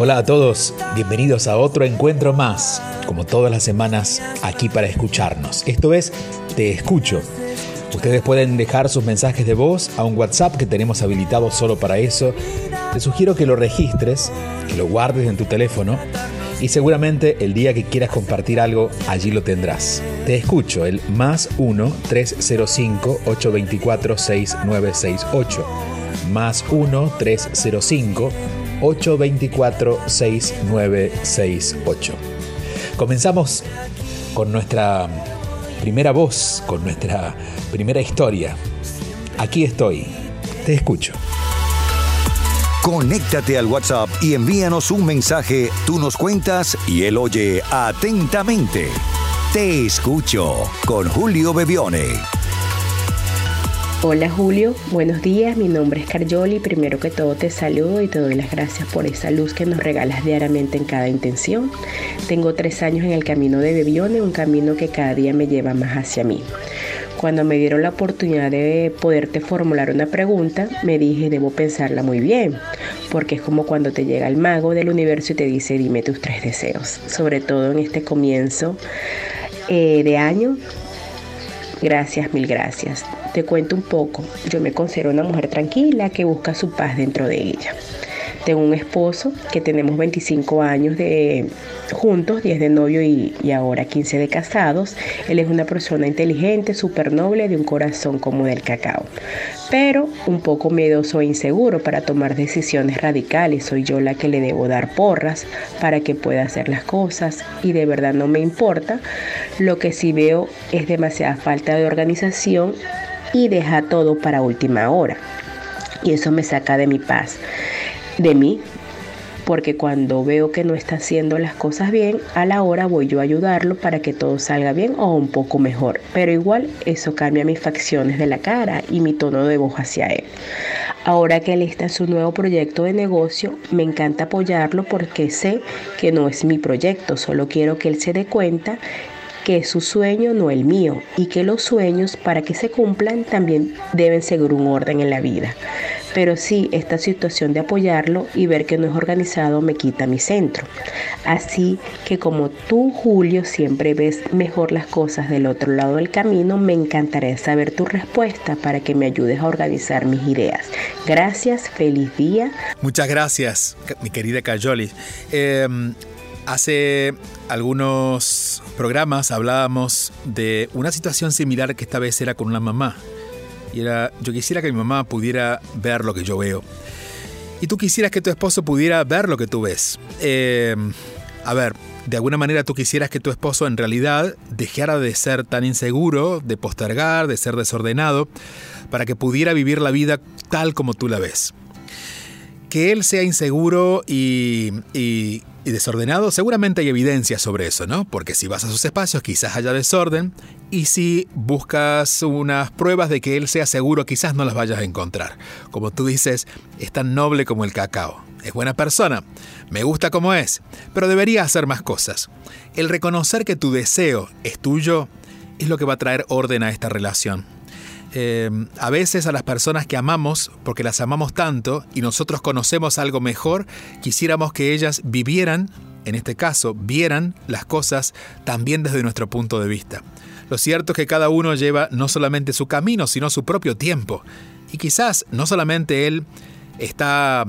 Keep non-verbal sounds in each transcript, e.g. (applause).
Hola a todos, bienvenidos a otro encuentro más, como todas las semanas, aquí para escucharnos. Esto es Te Escucho. Ustedes pueden dejar sus mensajes de voz a un WhatsApp que tenemos habilitado solo para eso. Te sugiero que lo registres, que lo guardes en tu teléfono y seguramente el día que quieras compartir algo, allí lo tendrás. Te escucho, el más 1-305-824-6968. Más 1-305-824-6968. Comenzamos con nuestra primera voz, con nuestra primera historia. Aquí estoy, te escucho. Conéctate al WhatsApp y envíanos un mensaje. Tú nos cuentas y él oye atentamente. Te escucho con Julio Bebione. Hola Julio, buenos días, mi nombre es Carjoli, primero que todo te saludo y te doy las gracias por esa luz que nos regalas diariamente en cada intención. Tengo tres años en el camino de Bebione, un camino que cada día me lleva más hacia mí. Cuando me dieron la oportunidad de poderte formular una pregunta, me dije, debo pensarla muy bien, porque es como cuando te llega el mago del universo y te dice, dime tus tres deseos, sobre todo en este comienzo eh, de año. Gracias, mil gracias. Te cuento un poco, yo me considero una mujer tranquila que busca su paz dentro de ella. Tengo un esposo que tenemos 25 años de juntos, 10 de novio y, y ahora 15 de casados. Él es una persona inteligente, súper noble, de un corazón como del cacao. Pero un poco miedoso e inseguro para tomar decisiones radicales. Soy yo la que le debo dar porras para que pueda hacer las cosas y de verdad no me importa. Lo que sí veo es demasiada falta de organización y deja todo para última hora. Y eso me saca de mi paz de mí, porque cuando veo que no está haciendo las cosas bien, a la hora voy yo a ayudarlo para que todo salga bien o un poco mejor. Pero igual eso cambia mis facciones de la cara y mi tono de voz hacia él. Ahora que él está en su nuevo proyecto de negocio, me encanta apoyarlo porque sé que no es mi proyecto, solo quiero que él se dé cuenta que es su sueño, no el mío, y que los sueños para que se cumplan también deben seguir un orden en la vida. Pero sí, esta situación de apoyarlo y ver que no es organizado me quita mi centro. Así que como tú, Julio, siempre ves mejor las cosas del otro lado del camino, me encantaría saber tu respuesta para que me ayudes a organizar mis ideas. Gracias, feliz día. Muchas gracias, mi querida Cayoli. Eh, Hace algunos programas hablábamos de una situación similar que esta vez era con una mamá. Y era, yo quisiera que mi mamá pudiera ver lo que yo veo. Y tú quisieras que tu esposo pudiera ver lo que tú ves. Eh, a ver, de alguna manera tú quisieras que tu esposo en realidad dejara de ser tan inseguro, de postergar, de ser desordenado, para que pudiera vivir la vida tal como tú la ves. Que él sea inseguro y, y, y desordenado, seguramente hay evidencia sobre eso, ¿no? Porque si vas a sus espacios quizás haya desorden y si buscas unas pruebas de que él sea seguro quizás no las vayas a encontrar. Como tú dices, es tan noble como el cacao. Es buena persona, me gusta como es, pero debería hacer más cosas. El reconocer que tu deseo es tuyo es lo que va a traer orden a esta relación. Eh, a veces a las personas que amamos, porque las amamos tanto y nosotros conocemos algo mejor, quisiéramos que ellas vivieran, en este caso, vieran las cosas también desde nuestro punto de vista. Lo cierto es que cada uno lleva no solamente su camino, sino su propio tiempo. Y quizás no solamente él está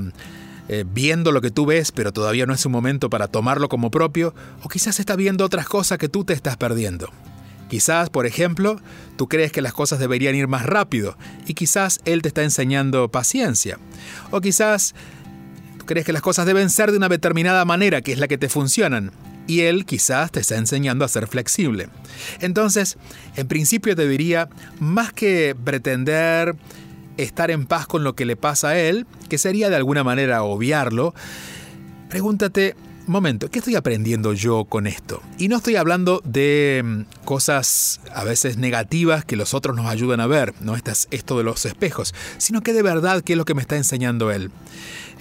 eh, viendo lo que tú ves, pero todavía no es un momento para tomarlo como propio, o quizás está viendo otras cosas que tú te estás perdiendo. Quizás, por ejemplo, tú crees que las cosas deberían ir más rápido y quizás Él te está enseñando paciencia. O quizás tú crees que las cosas deben ser de una determinada manera, que es la que te funcionan. Y Él quizás te está enseñando a ser flexible. Entonces, en principio te diría, más que pretender estar en paz con lo que le pasa a él, que sería de alguna manera obviarlo, pregúntate, momento, ¿qué estoy aprendiendo yo con esto? Y no estoy hablando de mm, cosas a veces negativas que los otros nos ayudan a ver, no es esto de los espejos, sino que de verdad, ¿qué es lo que me está enseñando él?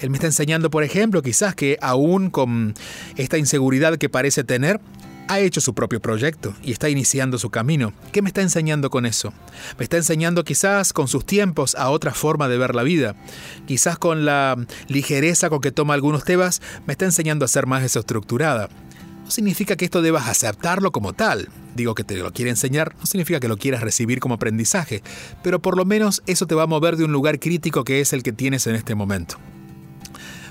Él me está enseñando, por ejemplo, quizás que aún con esta inseguridad que parece tener, ha hecho su propio proyecto y está iniciando su camino. ¿Qué me está enseñando con eso? Me está enseñando quizás con sus tiempos a otra forma de ver la vida. Quizás con la ligereza con que toma algunos temas, me está enseñando a ser más desestructurada. No significa que esto debas aceptarlo como tal. Digo que te lo quiere enseñar, no significa que lo quieras recibir como aprendizaje, pero por lo menos eso te va a mover de un lugar crítico que es el que tienes en este momento.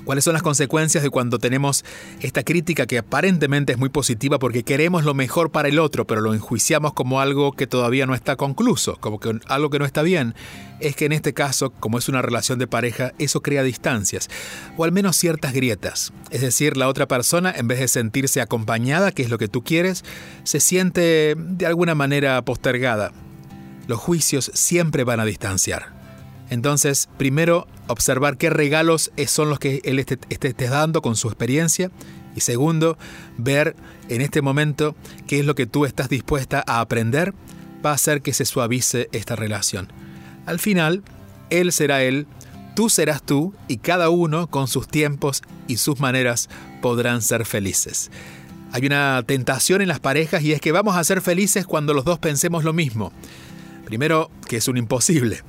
¿Cuáles son las consecuencias de cuando tenemos esta crítica que aparentemente es muy positiva porque queremos lo mejor para el otro, pero lo enjuiciamos como algo que todavía no está concluso, como que algo que no está bien? Es que en este caso, como es una relación de pareja, eso crea distancias, o al menos ciertas grietas. Es decir, la otra persona, en vez de sentirse acompañada, que es lo que tú quieres, se siente de alguna manera postergada. Los juicios siempre van a distanciar. Entonces, primero, observar qué regalos son los que él esté, dando con su experiencia. Y segundo, ver en este momento qué es lo que tú estás dispuesta a aprender va a hacer que se suavice esta relación. Al final, él será él, tú serás tú y cada uno con sus tiempos y sus maneras podrán ser felices. Hay una tentación en las parejas y es que vamos a ser felices cuando los dos pensemos lo mismo. Primero, que es un imposible.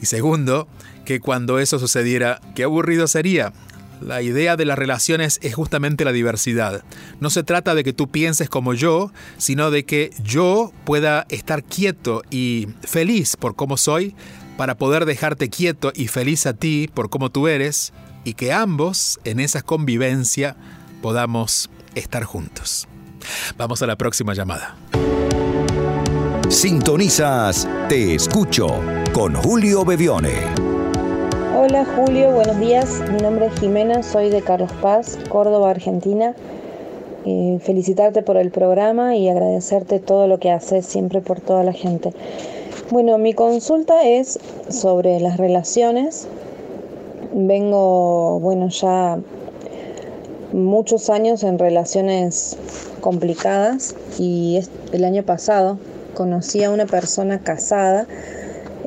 Y segundo, que cuando eso sucediera, qué aburrido sería. La idea de las relaciones es justamente la diversidad. No se trata de que tú pienses como yo, sino de que yo pueda estar quieto y feliz por cómo soy, para poder dejarte quieto y feliz a ti por cómo tú eres, y que ambos, en esa convivencia, podamos estar juntos. Vamos a la próxima llamada. Sintonizas Te Escucho con Julio Bevione. Hola Julio, buenos días. Mi nombre es Jimena, soy de Carlos Paz, Córdoba, Argentina. Eh, felicitarte por el programa y agradecerte todo lo que haces siempre por toda la gente. Bueno, mi consulta es sobre las relaciones. Vengo, bueno, ya muchos años en relaciones complicadas y el año pasado conocí a una persona casada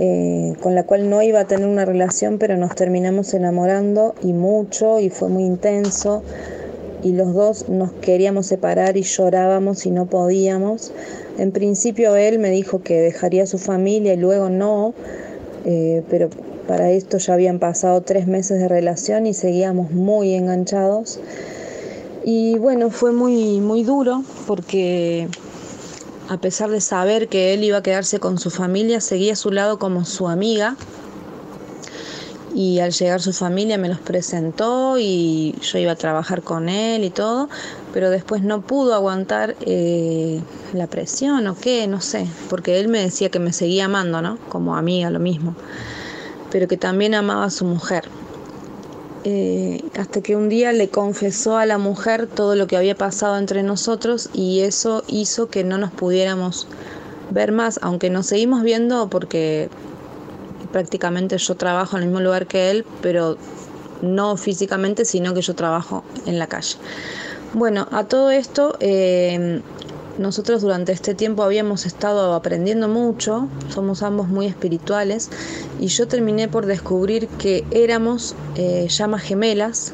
eh, con la cual no iba a tener una relación, pero nos terminamos enamorando y mucho y fue muy intenso y los dos nos queríamos separar y llorábamos y no podíamos. En principio él me dijo que dejaría su familia y luego no, eh, pero para esto ya habían pasado tres meses de relación y seguíamos muy enganchados. Y bueno, fue muy, muy duro porque a pesar de saber que él iba a quedarse con su familia, seguía a su lado como su amiga. Y al llegar su familia me los presentó y yo iba a trabajar con él y todo, pero después no pudo aguantar eh, la presión o qué, no sé, porque él me decía que me seguía amando, ¿no? Como amiga, lo mismo, pero que también amaba a su mujer. Eh, hasta que un día le confesó a la mujer todo lo que había pasado entre nosotros y eso hizo que no nos pudiéramos ver más, aunque nos seguimos viendo porque prácticamente yo trabajo en el mismo lugar que él, pero no físicamente, sino que yo trabajo en la calle. Bueno, a todo esto eh, nosotros durante este tiempo habíamos estado aprendiendo mucho, somos ambos muy espirituales y yo terminé por descubrir que éramos eh, llamas gemelas,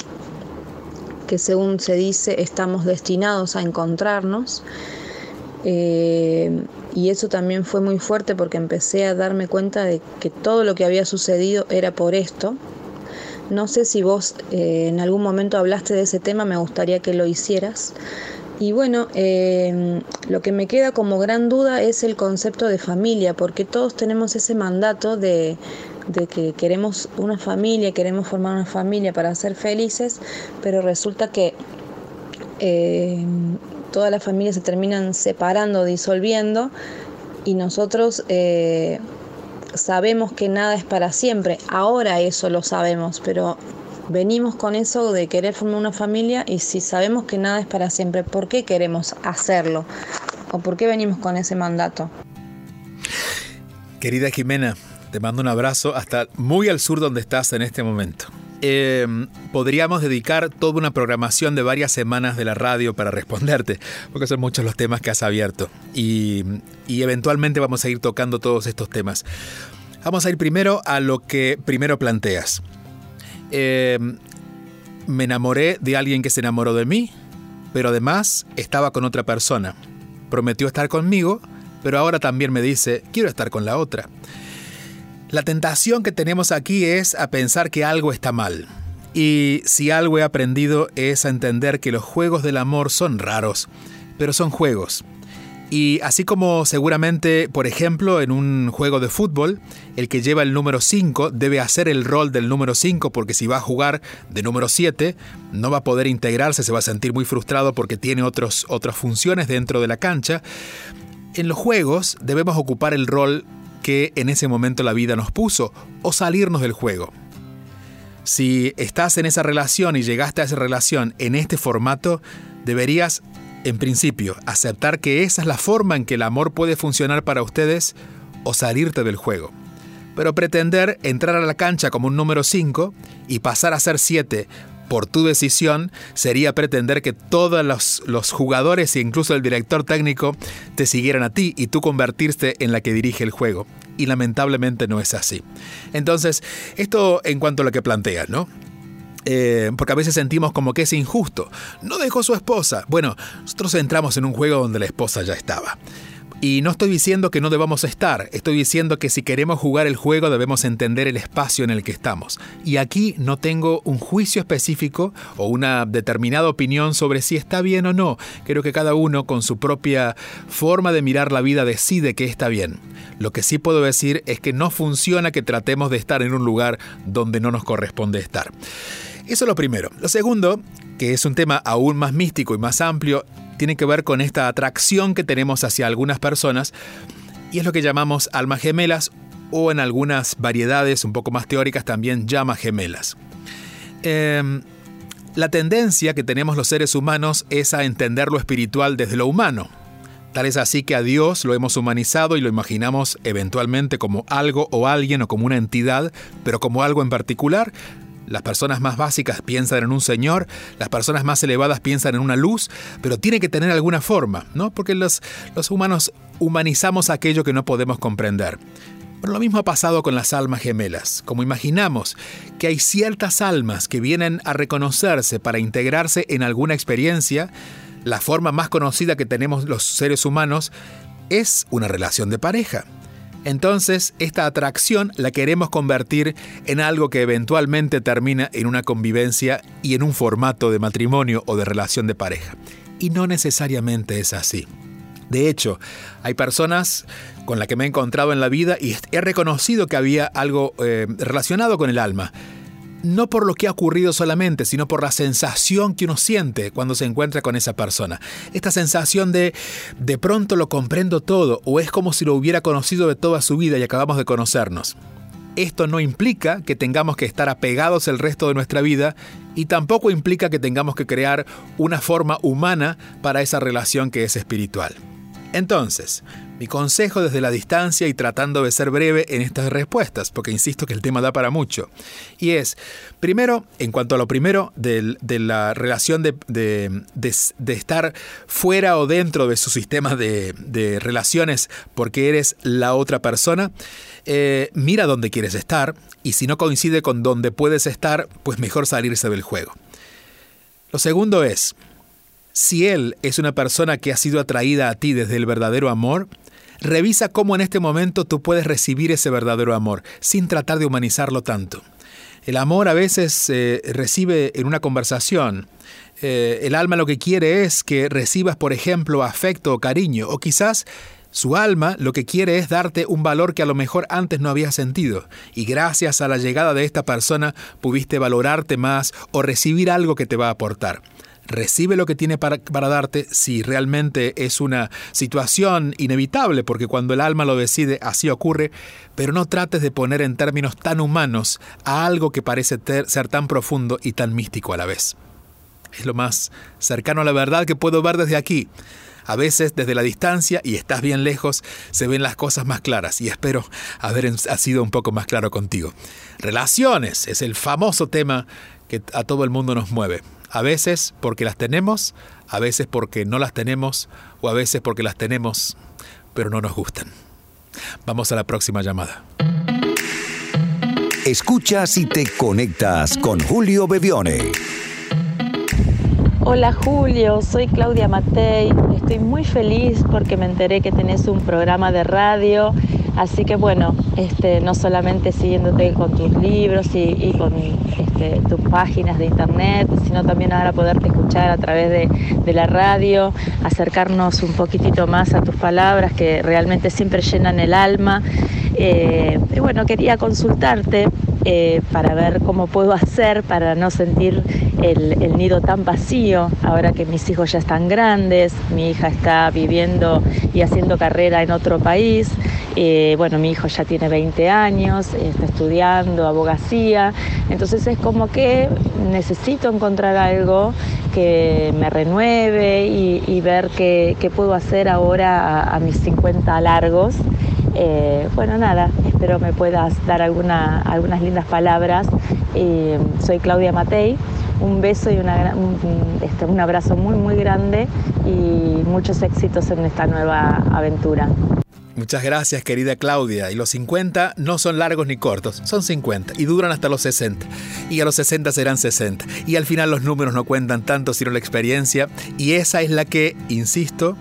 que según se dice estamos destinados a encontrarnos. Eh, y eso también fue muy fuerte porque empecé a darme cuenta de que todo lo que había sucedido era por esto. No sé si vos eh, en algún momento hablaste de ese tema, me gustaría que lo hicieras. Y bueno, em, lo que me queda como gran duda es el concepto de familia, porque todos tenemos ese mandato de, que queremos una familia, queremos formar una familia para ser felices, pero resulta que em, todas las familias se terminan separando, disolviendo, y nosotros eh, sabemos que nada es para siempre. Ahora eso lo sabemos, pero venimos con eso de querer formar una familia y si sabemos que nada es para siempre, ¿por qué queremos hacerlo? ¿O por qué venimos con ese mandato? Querida Jimena, Te mando un abrazo hasta muy al sur donde estás en este momento. Eh, podríamos dedicar toda una programación de varias semanas de la radio para responderte, porque son muchos los temas que has abierto y eventualmente vamos a ir tocando todos estos temas. Vamos a ir primero a lo que primero planteas. Eh, me enamoré de alguien que se enamoró de mí, pero además estaba con otra persona. Prometió estar conmigo, pero ahora también me dice, quiero estar con la otra. La tentación que tenemos aquí es a pensar que algo está mal. Y si algo he aprendido es a entender que los juegos del amor son raros, pero son juegos. Y así como seguramente, por ejemplo, en un juego de fútbol, el que lleva el número 5 debe hacer el rol del número 5 porque si va a jugar de número 7 no va a poder integrarse, se va a sentir muy frustrado porque tiene otros, otras funciones dentro de la cancha. En los juegos debemos ocupar el rol que en ese momento la vida nos puso o salirnos del juego. Si estás en esa relación y llegaste a esa relación en este formato, deberías, en principio, aceptar que esa es la forma en que el amor puede funcionar para ustedes o salirte del juego. Pero pretender entrar a la cancha como un número 5 y pasar a ser 7 por tu decisión sería pretender que todos los, los, jugadores e incluso el director técnico te siguieran a ti y tú convertirte en la que dirige el juego. Y lamentablemente no es así. Entonces, esto en cuanto a lo que planteas, ¿no? Eh, porque a veces sentimos como que es injusto. No dejó su esposa. Bueno, nosotros entramos en un juego donde la esposa ya estaba. Y no estoy diciendo que no debamos estar, estoy diciendo que si queremos jugar el juego debemos entender el espacio en el que estamos. Y aquí no tengo un juicio específico o una determinada opinión sobre si está bien o no. Creo que cada uno con su propia forma de mirar la vida decide que está bien. Lo que sí puedo decir es que no funciona que tratemos de estar en un lugar donde no nos corresponde estar. Eso es lo primero. Lo segundo, que es un tema aún más místico y más amplio, tiene que ver con esta atracción que tenemos hacia algunas personas y es lo que llamamos almas gemelas o en algunas variedades un poco más teóricas también llamas gemelas. Eh, la tendencia que tenemos los seres humanos es a entender lo espiritual desde lo humano. Tal es así que a Dios lo hemos humanizado y lo imaginamos eventualmente como algo o alguien o como una entidad, pero como algo en particular, las personas más básicas piensan en un Señor, las personas más elevadas piensan en una luz, pero tiene que tener alguna forma, ¿no? Porque los, los humanos humanizamos aquello que no podemos comprender. Pero lo mismo ha pasado con las almas gemelas. Como imaginamos que hay ciertas almas que vienen a reconocerse para integrarse en alguna experiencia, la forma más conocida que tenemos los seres humanos es una relación de pareja. Entonces, esta atracción la queremos convertir en algo que eventualmente termina en una convivencia y en un formato de matrimonio o de relación de pareja. Y no necesariamente es así. De hecho, hay personas con las que me he encontrado en la vida y he reconocido que había algo eh, relacionado con el alma no por lo que ha ocurrido solamente, sino por la sensación que uno siente cuando se encuentra con esa persona. Esta sensación de de pronto lo comprendo todo o es como si lo hubiera conocido de toda su vida y acabamos de conocernos. Esto no implica que tengamos que estar apegados el resto de nuestra vida y tampoco implica que tengamos que crear una forma humana para esa relación que es espiritual. Entonces, mi consejo desde la distancia y tratando de ser breve en estas respuestas, porque insisto que el tema da para mucho, y es, primero, en cuanto a lo primero de, la relación de, estar fuera o dentro de su sistema de, relaciones porque eres la otra persona, eh, mira dónde quieres estar y si no coincide con dónde puedes estar, pues mejor salirse del juego. Lo segundo es, si él es una persona que ha sido atraída a ti desde el verdadero amor, Revisa cómo en este momento tú puedes recibir ese verdadero amor, sin tratar de humanizarlo tanto. El amor a veces se eh, recibe en una conversación. Eh, el alma lo que quiere es que recibas, por ejemplo, afecto o cariño, o quizás su alma lo que quiere es darte un valor que a lo mejor antes no habías sentido, y gracias a la llegada de esta persona pudiste valorarte más o recibir algo que te va a aportar recibe lo que tiene para, darte si realmente es una situación inevitable, porque cuando el alma lo decide así ocurre, pero no trates de poner en términos tan humanos a algo que parece ser tan profundo y tan místico a la vez. Es lo más cercano a la verdad que puedo ver desde aquí. A veces desde la distancia y estás bien lejos se ven las cosas más claras y espero haber sido un poco más claro contigo. Relaciones es el famoso tema que a todo el mundo nos mueve. A veces porque las tenemos, a veces porque no las tenemos o a veces porque las tenemos pero no nos gustan. Vamos a la próxima llamada. Escuchas y te conectas con Julio Bebione. Hola Julio, soy Claudia Matei. Estoy muy feliz porque me enteré que tenés un programa de radio. Así que bueno, este, no solamente siguiéndote con tus libros y, con tus páginas de internet, sino también ahora poderte escuchar a través de, la radio, acercarnos un poquitito más a tus palabras que realmente siempre llenan el alma. Eh, y bueno, quería consultarte eh, para ver cómo puedo hacer para no sentir el, nido tan vacío, ahora que mis hijos ya están grandes, mi hija está viviendo y haciendo carrera en otro país, eh, bueno, mi hijo ya tiene 20 años, está estudiando abogacía, entonces es como que necesito encontrar algo que me renueve y, ver qué, puedo hacer ahora a, mis 50 largos. Eh, bueno, nada, espero me puedas dar alguna, algunas lindas palabras. Eh, soy Claudia Matei un beso y este, un, abrazo muy, muy grande y muchos éxitos en esta nueva aventura. Muchas gracias, querida Claudia. Y los 50 no son largos ni cortos, son 50 y duran hasta los 60. Y a los 60 serán 60. Y al final los números no cuentan tanto, sino la experiencia. Y esa es la que, insisto,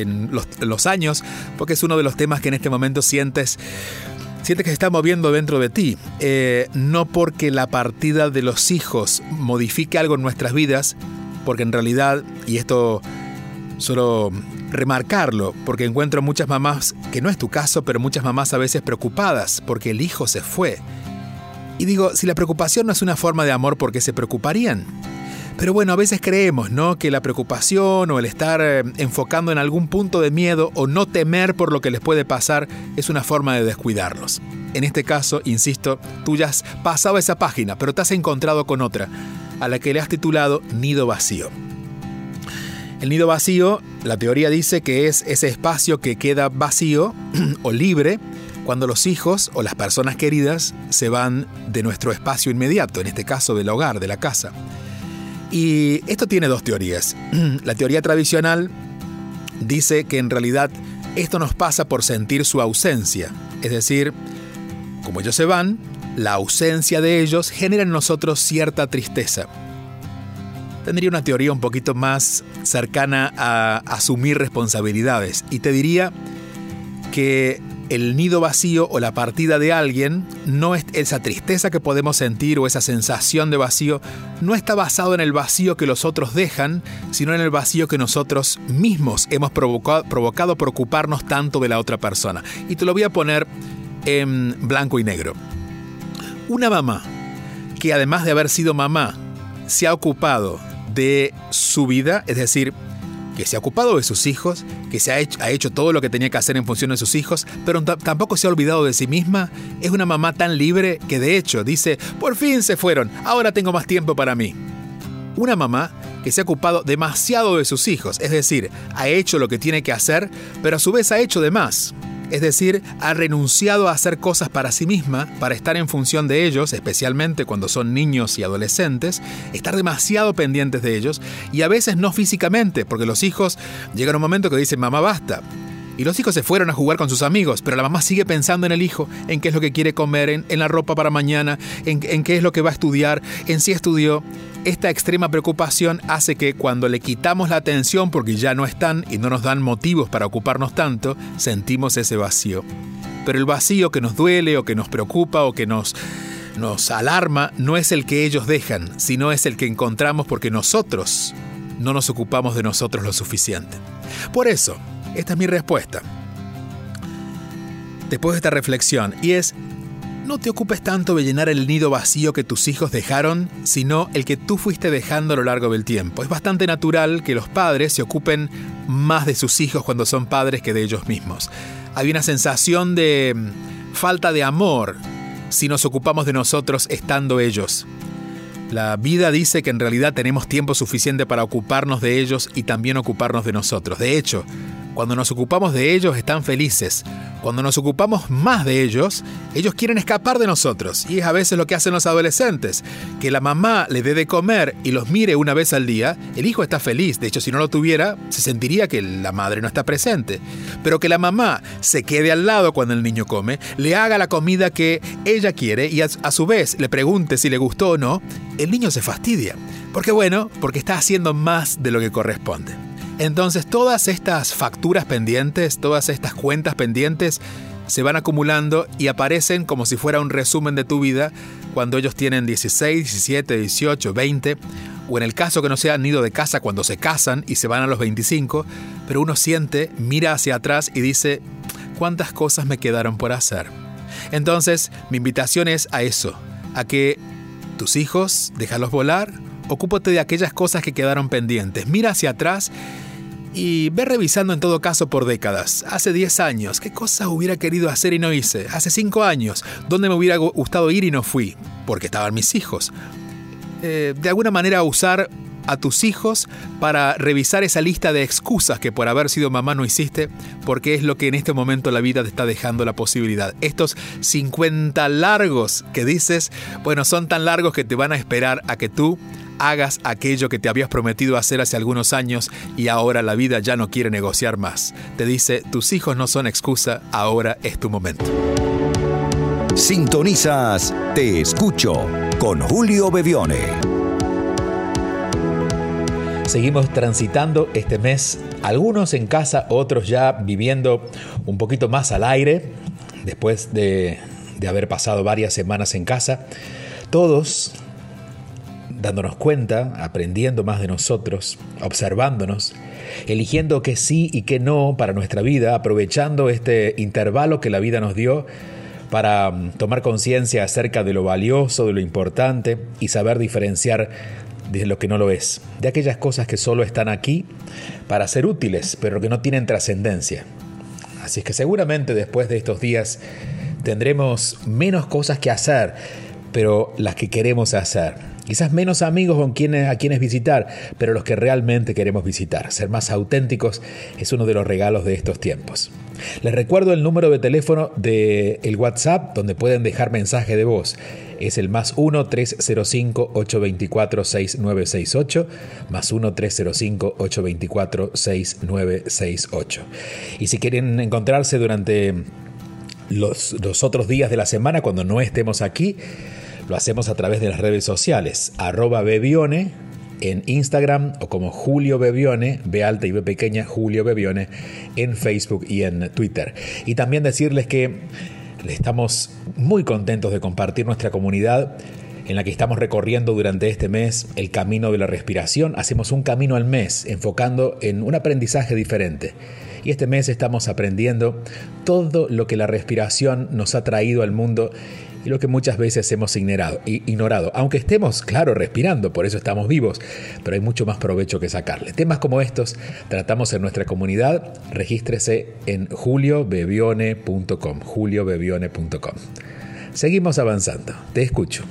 en los, años, porque es uno de los temas que en este momento sientes sientes que se está moviendo dentro de ti. Eh, no porque la partida de los hijos modifique algo en nuestras vidas, porque en realidad, y esto solo remarcarlo, porque encuentro muchas mamás, que no es tu caso, pero muchas mamás a veces preocupadas porque el hijo se fue. Y digo, si la preocupación no es una forma de amor, ¿por qué se preocuparían? Pero bueno, a veces creemos, ¿no? Que la preocupación o el estar eh, enfocando en algún punto de miedo o no temer por lo que les puede pasar es una forma de descuidarlos. En este caso, insisto, tú ya has pasado esa página, pero te has encontrado con otra, a la que le has titulado Nido Vacío. El nido vacío, la teoría dice que es ese espacio que queda vacío (clears throat) o libre cuando los hijos o las personas queridas se van de nuestro espacio inmediato, en este caso del hogar, de la casa. Y esto tiene dos teorías. (clears throat) La teoría tradicional dice que en realidad esto nos pasa por sentir su ausencia. Es decir, como ellos se van, la ausencia de ellos genera en nosotros cierta tristeza. Tendría una teoría un poquito más cercana a asumir responsabilidades y te diría que el nido vacío o la partida de alguien, no es esa tristeza que podemos sentir o esa sensación de vacío, no está basado en el vacío que los otros dejan, sino en el vacío que nosotros mismos hemos provocado, provocado por ocuparnos tanto de la otra persona. Y te lo voy a poner en blanco y negro. Una mamá que además de haber sido mamá, se ha ocupado de su vida, es decir, que se ha ocupado de sus hijos, que se ha hecho, ha hecho todo lo que tenía que hacer en función de sus hijos, pero tampoco se ha olvidado de sí misma, es una mamá tan libre que de hecho dice, por fin se fueron, ahora tengo más tiempo para mí. Una mamá que se ha ocupado demasiado de sus hijos, es decir, ha hecho lo que tiene que hacer, pero a su vez ha hecho de más es decir, ha renunciado a hacer cosas para sí misma, para estar en función de ellos, especialmente cuando son niños y adolescentes, estar demasiado pendientes de ellos, y a veces no físicamente, porque los hijos llegan a un momento que dicen, mamá, basta. Y los hijos se fueron a jugar con sus amigos, pero la mamá sigue pensando en el hijo, en qué es lo que quiere comer, en, la ropa para mañana, en, en qué es lo que va a estudiar, en si estudió. Esta extrema preocupación hace que cuando le quitamos la atención porque ya no están y no nos dan motivos para ocuparnos tanto, sentimos ese vacío. Pero el vacío que nos duele o que nos preocupa o que nos, nos alarma no es el que ellos dejan, sino es el que encontramos porque nosotros no nos ocupamos de nosotros lo suficiente. Por eso, esta es mi respuesta. Después de esta reflexión, y es, no te ocupes tanto de llenar el nido vacío que tus hijos dejaron, sino el que tú fuiste dejando a lo largo del tiempo. Es bastante natural que los padres se ocupen más de sus hijos cuando son padres que de ellos mismos. Hay una sensación de mm, falta de amor si nos ocupamos de nosotros estando ellos. La vida dice que en realidad tenemos tiempo suficiente para ocuparnos de ellos y también ocuparnos de nosotros. De hecho, cuando nos ocupamos de ellos están felices. Cuando nos ocupamos más de ellos, ellos quieren escapar de nosotros. Y es a veces lo que hacen los adolescentes. Que la mamá le dé de comer y los mire una vez al día, el hijo está feliz. De hecho, si no lo tuviera, se sentiría que la madre no está presente. Pero que la mamá se quede al lado cuando el niño come, le haga la comida que ella quiere y a, su vez le pregunte si le gustó o no, el niño se fastidia. Porque bueno, porque está haciendo más de lo que corresponde. Entonces todas estas facturas pendientes, todas estas cuentas pendientes se van acumulando y aparecen como si fuera un resumen de tu vida cuando ellos tienen 16, 17, 18, 20, o en el caso que no se han ido de casa cuando se casan y se van a los 25, pero uno siente, mira hacia atrás y dice, ¿cuántas cosas me quedaron por hacer? Entonces, mi invitación es a eso, a que tus hijos, déjalos volar, ocúpate de aquellas cosas que quedaron pendientes, mira hacia atrás y ve revisando en todo caso por décadas. Hace 10 años, ¿qué cosas hubiera querido hacer y no hice? Hace 5 años, ¿dónde me hubiera gustado ir y no fui? Porque estaban mis hijos. Eh, de alguna manera usar a tus hijos para revisar esa lista de excusas que por haber sido mamá no hiciste, porque es lo que en este momento la vida te está dejando la posibilidad. Estos 50 largos que dices, bueno, son tan largos que te van a esperar a que tú hagas aquello que te habías prometido hacer hace algunos años y ahora la vida ya no quiere negociar más. Te dice, tus hijos no son excusa, ahora es tu momento. Sintonizas Te Escucho con Julio Bevione. Seguimos transitando este mes, algunos en casa, otros ya viviendo un poquito más al aire, después de, de haber pasado varias semanas en casa. Todos dándonos cuenta, aprendiendo más de nosotros, observándonos, eligiendo qué sí y qué no para nuestra vida, aprovechando este intervalo que la vida nos dio para mm, tomar conciencia acerca de lo valioso, de lo importante y saber diferenciar de lo que no lo es, de aquellas cosas que solo están aquí para ser útiles, pero que no tienen trascendencia. Así es que seguramente después de estos días tendremos menos cosas que hacer, pero las que queremos hacer Quizás menos amigos con quienes, a quienes visitar, pero los que realmente queremos visitar. Ser más auténticos es uno de los regalos de estos tiempos. Les recuerdo el número de teléfono del el WhatsApp donde pueden dejar mensaje de voz. Es el más 1-305-824-6968, más 1-305-824-6968. Y si quieren encontrarse durante los, los otros días de la semana, cuando no estemos aquí, lo hacemos a través de las redes sociales, arroba Bebione en Instagram o como Julio Bebione, B alta y B pequeña, Julio Bebione en Facebook y en Twitter. Y también decirles que estamos muy contentos de compartir nuestra comunidad en la que estamos recorriendo durante este mes el camino de la respiración. Hacemos un camino al mes enfocando en un aprendizaje diferente. Y este mes estamos aprendiendo todo lo que la respiración nos ha traído al mundo y lo que muchas veces hemos ignorado, ignorado. Aunque estemos, claro, respirando, por eso estamos vivos, pero hay mucho más provecho que sacarle. Temas como estos tratamos en nuestra comunidad. Regístrese en juliobebione.com, juliobebione.com. Seguimos avanzando. Te escucho.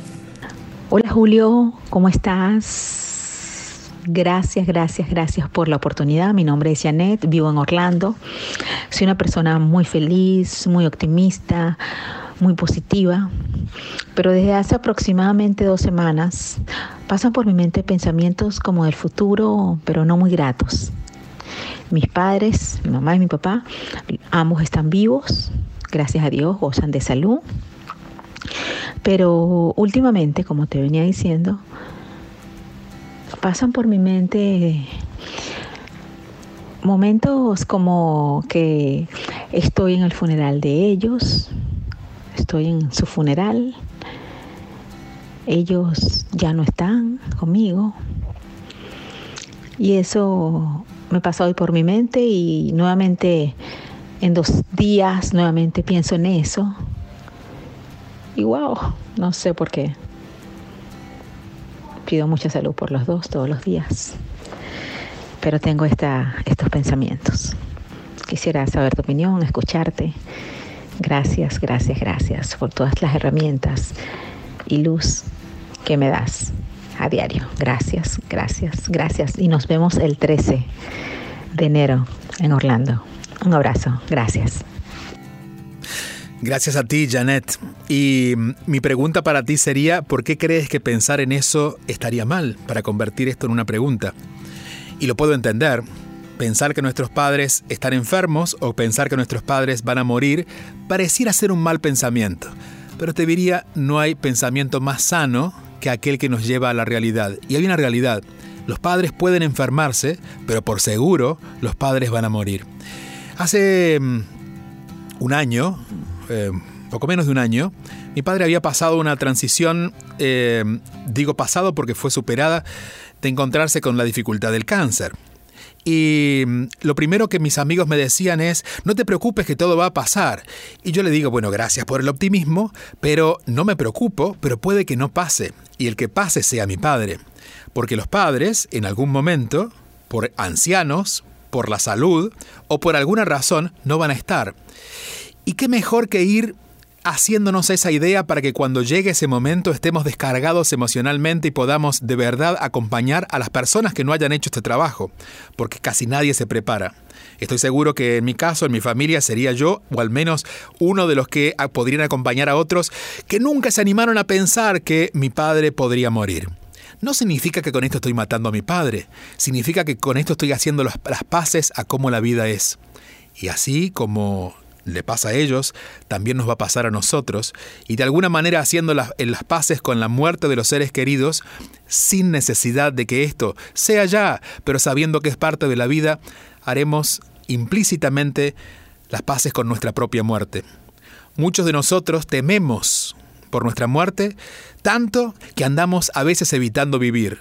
Hola Julio, ¿cómo estás? Gracias, gracias, gracias por la oportunidad. Mi nombre es Janet, vivo en Orlando. Soy una persona muy feliz, muy optimista, muy positiva, pero desde hace aproximadamente dos semanas pasan por mi mente pensamientos como del futuro, pero no muy gratos. Mis padres, mi mamá y mi papá, ambos están vivos, gracias a Dios, gozan de salud, pero últimamente, como te venía diciendo, pasan por mi mente momentos como que estoy en el funeral de ellos, estoy en su funeral, ellos ya no están conmigo. Y eso me pasó hoy por mi mente y nuevamente en dos días nuevamente pienso en eso. Y wow, no sé por qué. Pido mucha salud por los dos todos los días. Pero tengo esta, estos pensamientos. Quisiera saber tu opinión, escucharte Gracias, gracias, gracias por todas las herramientas y luz que me das. a diario. Gracias, gracias, gracias. Y nos vemos el 13 de enero en Orlando. Un abrazo, gracias. Gracias a ti, Janet. Y mm, mi pregunta para ti sería, ¿por qué crees que pensar en eso estaría mal para convertir esto en una pregunta? Y lo puedo entender. Pensar que nuestros padres están enfermos o pensar que nuestros padres van a morir pareciera ser un mal pensamiento. Pero te diría, no hay pensamiento más sano que aquel que nos lleva a la realidad. Y hay una realidad. Los padres pueden enfermarse, pero por seguro los padres van a morir. Hace mm, un año, eh, poco menos de un año, mi padre había pasado una transición, eh, digo pasado porque fue superada, de encontrarse con la dificultad del cáncer. Y mm, lo primero que mis amigos me decían es, no te preocupes que todo va a pasar. Y yo le digo, bueno, gracias por el optimismo, pero no me preocupo, pero puede que no pase. Y el que pase sea mi padre. Porque los padres, en algún momento, por ancianos, por la salud o por alguna razón, no van a estar. ¿Y qué mejor que ir haciéndonos esa idea para que cuando llegue ese momento estemos descargados emocionalmente y podamos de verdad acompañar a las personas que no hayan hecho este trabajo, porque casi nadie se prepara. Estoy seguro que en mi caso, en mi familia, sería yo, o al menos uno de los que podrían acompañar a otros que nunca se animaron a pensar que mi padre podría morir. No significa que con esto estoy matando a mi padre, significa que con esto estoy haciendo las paces a cómo la vida es. Y así como le pasa a ellos, también nos va a pasar a nosotros, y de alguna manera haciendo las, en las paces con la muerte de los seres queridos, sin necesidad de que esto sea ya, pero sabiendo que es parte de la vida, haremos implícitamente las paces con nuestra propia muerte. Muchos de nosotros tememos por nuestra muerte tanto que andamos a veces evitando vivir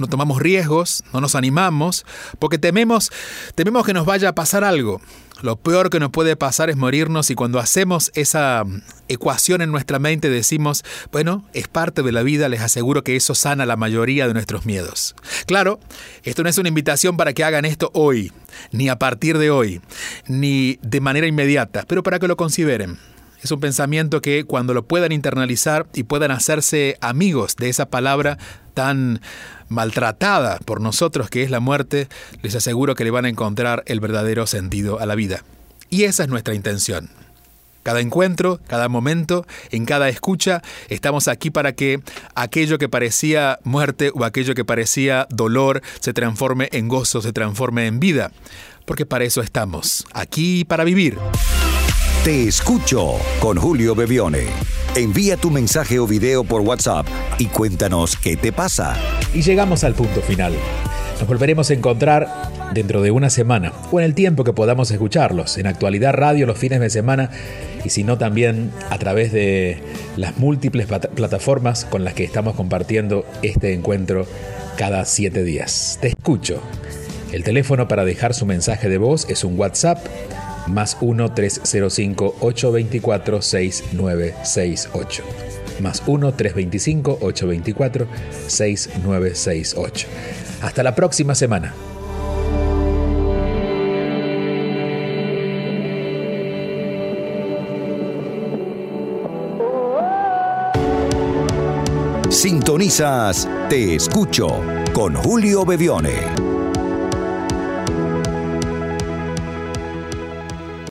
no tomamos riesgos, no nos animamos, porque tememos, tememos que nos vaya a pasar algo. Lo peor que nos puede pasar es morirnos y cuando hacemos esa mm, ecuación en nuestra mente decimos, bueno, es parte de la vida, les aseguro que eso sana la mayoría de nuestros miedos. Claro, esto no es una invitación para que hagan esto hoy, ni a partir de hoy, ni de manera inmediata, pero para que lo consideren. Es un pensamiento que cuando lo puedan internalizar y puedan hacerse amigos de esa palabra tan maltratada por nosotros que es la muerte, les aseguro que le van a encontrar el verdadero sentido a la vida. Y esa es nuestra intención. Cada encuentro, cada momento, en cada escucha, estamos aquí para que aquello que parecía muerte o aquello que parecía dolor se transforme en gozo, se transforme en vida. Porque para eso estamos, aquí para vivir. Te escucho con Julio Bebione. Envía tu mensaje o video por WhatsApp y cuéntanos qué te pasa. Y llegamos al punto final. Nos volveremos a encontrar dentro de una semana o en el tiempo que podamos escucharlos, en actualidad radio los fines de semana y si no también a través de las múltiples plataformas con las que estamos compartiendo este encuentro cada siete días. Te escucho. El teléfono para dejar su mensaje de voz es un WhatsApp más 1-305-824-6968. Más 1-325-824-6968. Hasta la próxima semana. Sintonizas Te Escucho con Julio Bevione.